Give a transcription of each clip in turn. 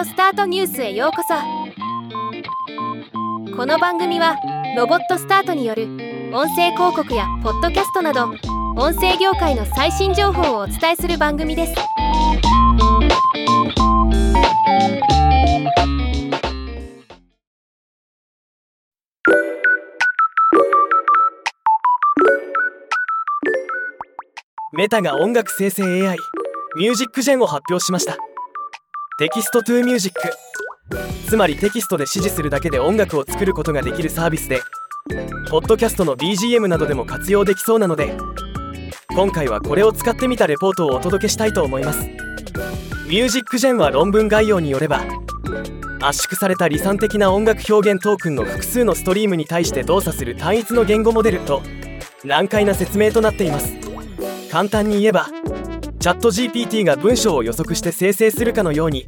オスタートニュースへようこそ。この番組はロボットスタートによる音声広告やポッドキャストなど音声業界の最新情報をお伝えする番組です。メタが音楽生成 AI MusicGen を発表しました。 Text-to-Music。つまりテキストで指示するだけで音楽を作ることができるサービスでポッドキャストの BGM などでも活用できそうなので今回はこれを使ってみたレポートをお届けしたいと思います。 MusicGen は論文概要によれば圧縮された離散的な音楽表現トークンの複数のストリームに対して動作する単一の言語モデルと難解な説明となっています。簡単に言えばチャット GPT が文章を予測して生成するかのように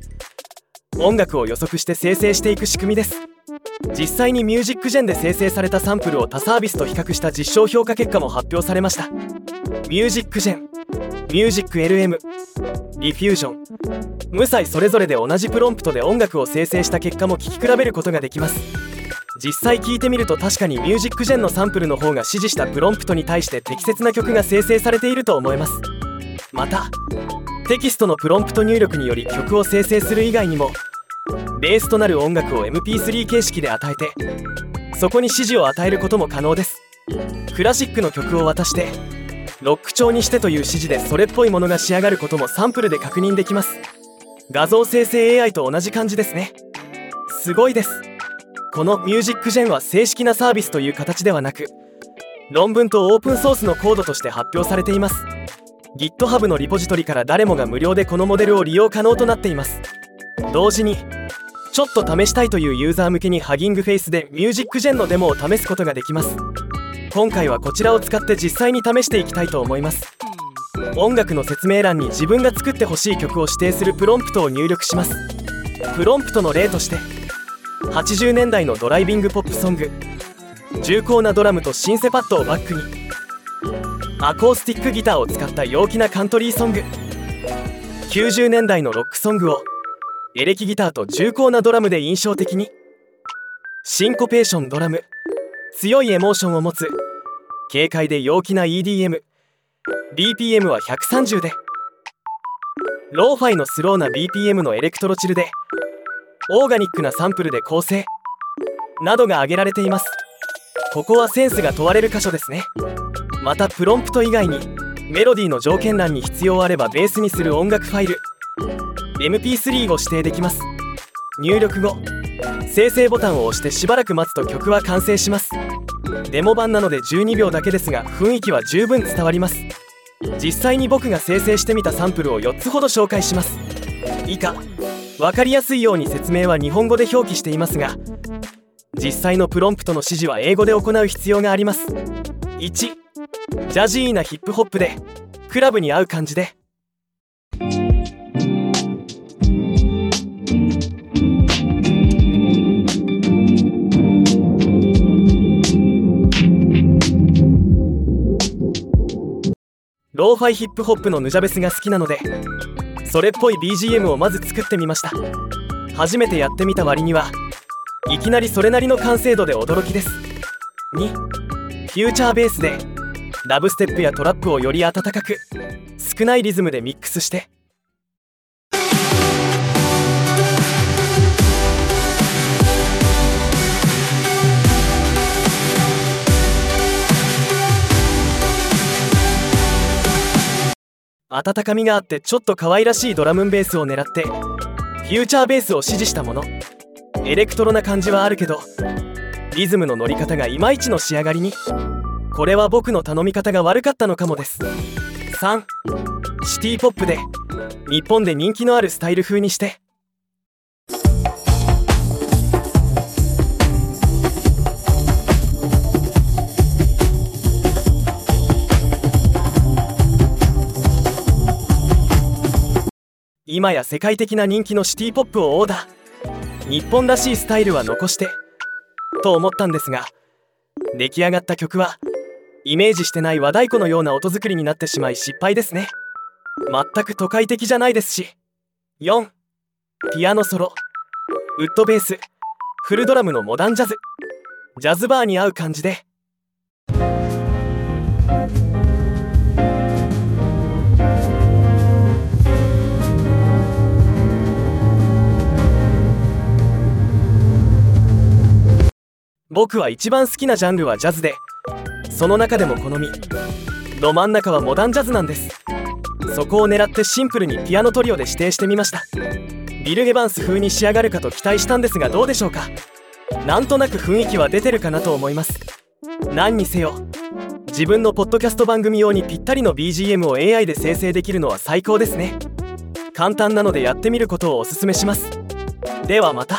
音楽を予測して生成していく仕組みです。実際にミュージックジェンで生成されたサンプルを他サービスと比較した実証評価結果も発表されました。ミュージックジェンミュージック LM リフュージョン。無彩それぞれで同じプロンプトで音楽を生成した結果も聞き比べることができます。実際聞いてみると確かにミュージックジェンのサンプルの方が指示したプロンプトに対して適切な曲が生成されていると思います。またテキストのプロンプト入力により曲を生成する以外にもベースとなる音楽を MP3 形式で与えてそこに指示を与えることも可能です。クラシックの曲を渡してロック調にしてという指示でそれっぽいものが仕上がることもサンプルで確認できます。画像生成 AI と同じ感じですね。すごいです。このミュージックジェンは正式なサービスという形ではなく論文とオープンソースのコードとして発表されています。GitHub のリポジトリから誰もが無料でこのモデルを利用可能となっています。同時にちょっと試したいというユーザー向けにハギングフェイスでミュージックジェンのデモを試すことができます。今回はこちらを使って実際に試していきたいと思います。音楽の説明欄に自分が作ってほしい曲を指定するプロンプトを入力します。プロンプトの例として80年代のドライビングポップソング。重厚なドラムとシンセパッドをバックにアコースティックギターを使った陽気なカントリーソング。90年代のロックソングをエレキギターと重厚なドラムで印象的に。シンコペーションドラム。強いエモーションを持つ。軽快で陽気な EDM BPM は130で。ローファイのスローな BPM の electro chill で。オーガニックなサンプルで構成。などが挙げられています。ここはセンスが問われる箇所ですね。またプロンプト以外にメロディーの条件欄に必要あればベースにする音楽ファイル。MP3 を指定できます。入力後生成ボタンを押してしばらく待つと曲は完成します。デモ版なので12秒だけですが雰囲気は十分伝わります。実際に僕が生成してみたサンプルを4つほど紹介します。以下分かりやすいように説明は日本語で表記していますが実際のプロンプトの指示は英語で行う必要があります。1ジャジーなヒップホップでクラブに合う感じで。ローファイヒップホップのヌジャベスが好きなのでそれっぽい BGM をまず作ってみました。初めてやってみた割にはいきなりそれなりの完成度で驚きです。2フューチャーベースでラブステップやトラップをより温かく少ないリズムでミックスして。温かみがあってちょっと可愛らしいドラムンベースを狙ってフューチャーベースを指示したもの。エレクトロな感じはあるけどリズムの乗り方がいまいちの仕上がりに。これは僕の頼み方が悪かったのかもです。3シティポップで日本で人気のあるスタイル風にして。今や世界的な人気のシティポップをオーダー。日本らしいスタイルは残して。と思ったんですが出来上がった曲はイメージしてない和太鼓のような音作りになってしまい失敗ですね。全く都会的じゃないですし。4ピアノソロ。ウッドベース。フルドラムのモダンジャズ。ジャズバーに合う感じで。僕は一番好きなジャンルはジャズで。その中でも好み。ど真ん中はモダンジャズなんです。そこを狙ってシンプルにピアノトリオで指定してみました。ビル・エヴァンス風に仕上がるかと期待したんですがどうでしょうか。なんとなく雰囲気は出てるかなと思います。何にせよ自分のポッドキャスト番組用にぴったりの BGM を AI で生成できるのは最高ですね。簡単なのでやってみることをおすすめします。ではまた。